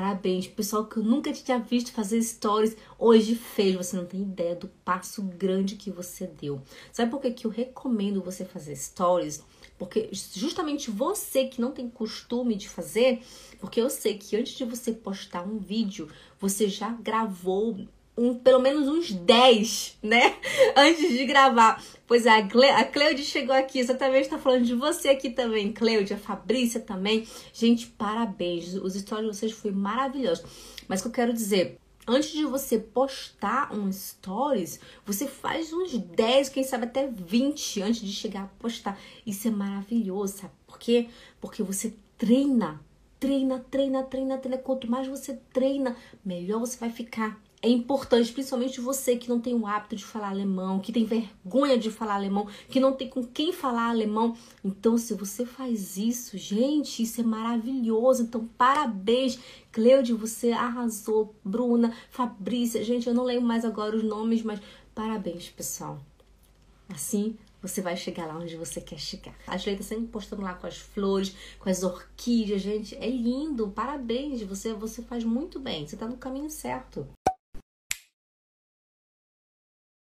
Parabéns, pessoal que eu nunca tinha visto fazer stories, hoje fez. Você não tem ideia do passo grande que você deu. Sabe por que, que eu recomendo você fazer stories? Porque justamente você que não tem costume de fazer, porque eu sei que antes de você postar um vídeo, você já gravou um, pelo menos uns 10, né? Antes de gravar. Pois é, a, Cle, a Cleude chegou aqui, exatamente, tá falando de você aqui também, Cleude, a Fabrícia também. Gente, parabéns. Os stories de vocês foi maravilhoso. Mas o que eu quero dizer, antes de você postar um stories, você faz uns 10, quem sabe até 20 antes de chegar a postar. Isso é maravilhoso, sabe por quê? Porque você treina, treina, treina, treina, treina. Quanto mais você treina, melhor você vai ficar é importante, principalmente você que não tem o hábito de falar alemão, que tem vergonha de falar alemão, que não tem com quem falar alemão. Então, se você faz isso, gente, isso é maravilhoso. Então, parabéns, Cleude, você arrasou. Bruna, Fabrícia, gente, eu não lembro mais agora os nomes, mas parabéns, pessoal. Assim, você vai chegar lá onde você quer chegar. A Julia tá sempre postando lá com as flores, com as orquídeas, gente. É lindo. Parabéns. Você, você faz muito bem. Você tá no caminho certo.